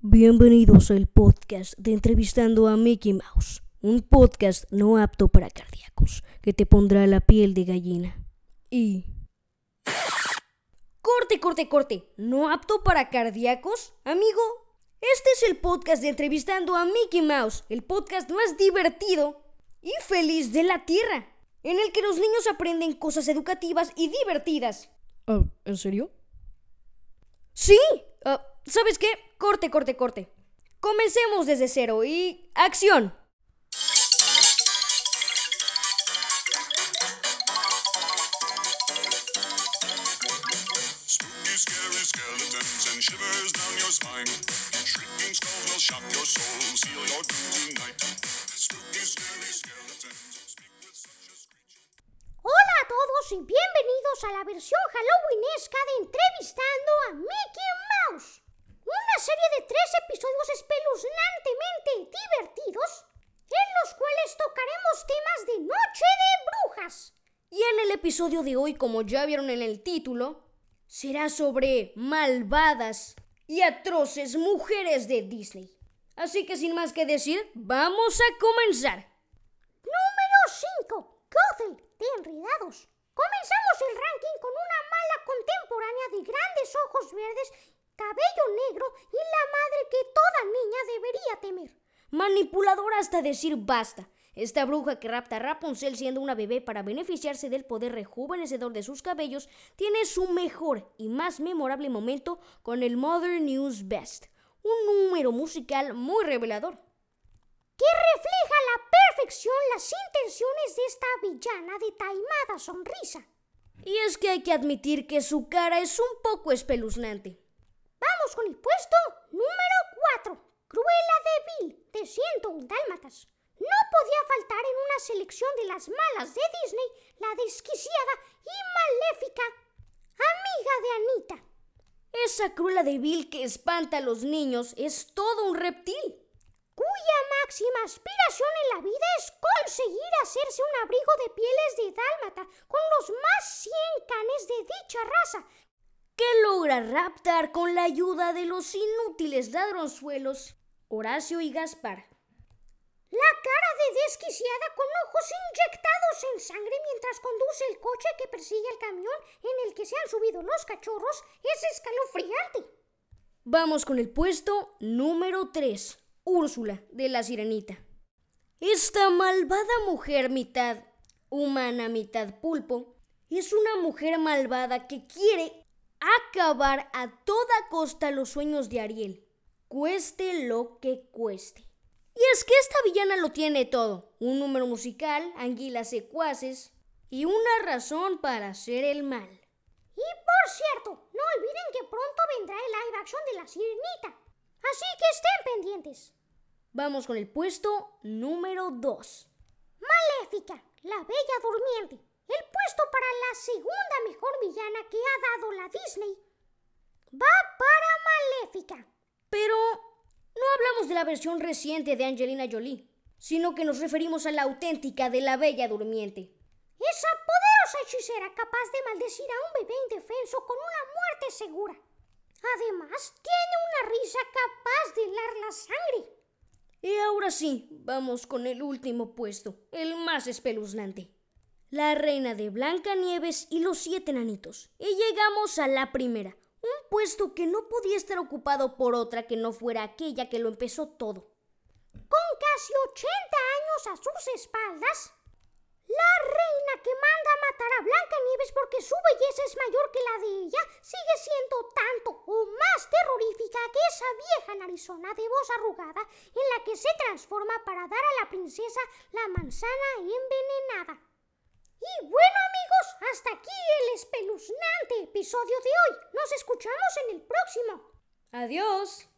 Bienvenidos al podcast de Entrevistando a Mickey Mouse, un podcast no apto para cardíacos que te pondrá la piel de gallina. Y... Corte, corte, corte. ¿No apto para cardíacos, amigo? Este es el podcast de Entrevistando a Mickey Mouse, el podcast más divertido y feliz de la Tierra, en el que los niños aprenden cosas educativas y divertidas. Ah, ¿En serio? Sí. Ah, ¿Sabes qué? Corte, corte, corte. Comencemos desde cero y... ¡Acción! Y bienvenidos a la versión halloweenesca de Entrevistando a Mickey Mouse. Una serie de tres episodios espeluznantemente divertidos en los cuales tocaremos temas de Noche de Brujas. Y en el episodio de hoy, como ya vieron en el título, será sobre malvadas y atroces mujeres de Disney. Así que sin más que decir, vamos a comenzar. Número 5. Gothel de Enredados. Comenzamos el ranking con una mala contemporánea de grandes ojos verdes, cabello negro y la madre que toda niña debería temer. Manipuladora hasta decir basta. Esta bruja que rapta a Rapunzel siendo una bebé para beneficiarse del poder rejuvenecedor de sus cabellos tiene su mejor y más memorable momento con el Mother News Best, un número musical muy revelador. Las intenciones de esta villana de taimada sonrisa. Y es que hay que admitir que su cara es un poco espeluznante. Vamos con el puesto número 4. Cruella de Vil, de 101 Dálmatas. No podía faltar en una selección de las malas de Disney la desquiciada y maléfica amiga de Anita. Esa cruela de que espanta a los niños es todo un reptil. Cuya máxima aspiración en la vida es conseguir hacerse un abrigo de pieles de dálmata con los más 100 canes de dicha raza, que logra raptar con la ayuda de los inútiles ladronzuelos Horacio y Gaspar. la cara de desquiciada con ojos inyectados en sangre mientras conduce el coche que persigue al camión en el que se han subido los cachorros es escalofriante. Vamos con el puesto número 3, Úrsula de la Sirenita. Esta malvada mujer mitad humana, mitad pulpo, es una mujer malvada que quiere acabar a toda costa los sueños de Ariel, cueste lo que cueste. Y es que esta villana lo tiene todo, un número musical, anguilas secuaces y una razón para hacer el mal. Y por cierto, no olviden que pronto vendrá el live action de la sirenita. Así que estén pendientes. Vamos con el puesto número 2. Maléfica, la bella durmiente. El puesto para la segunda mejor villana que ha dado la Disney va para Maléfica. Pero no hablamos de la versión reciente de Angelina Jolie, sino que nos referimos a la auténtica de la Bella Durmiente. Esa poderosa hechicera capaz de maldecir a un bebé indefenso con una muerte segura. Además, tiene una risa capaz de helar la sangre. Y ahora sí, vamos con el último puesto, el más espeluznante. La reina de Blancanieves y los siete enanitos. Y llegamos a la primera, un puesto que no podía estar ocupado por otra que no fuera aquella que lo empezó todo. Con casi 80 años a sus espaldas, la reina que manda a matar a Blancanieves porque su belleza es mayor que la de ella sigue siendo tanto o más terrorífica que esa vieja narizona de voz arrugada en la que se transforma para dar a la princesa la manzana envenenada. Y bueno amigos, hasta aquí el espeluznante episodio de hoy. Nos escuchamos en el próximo. Adiós.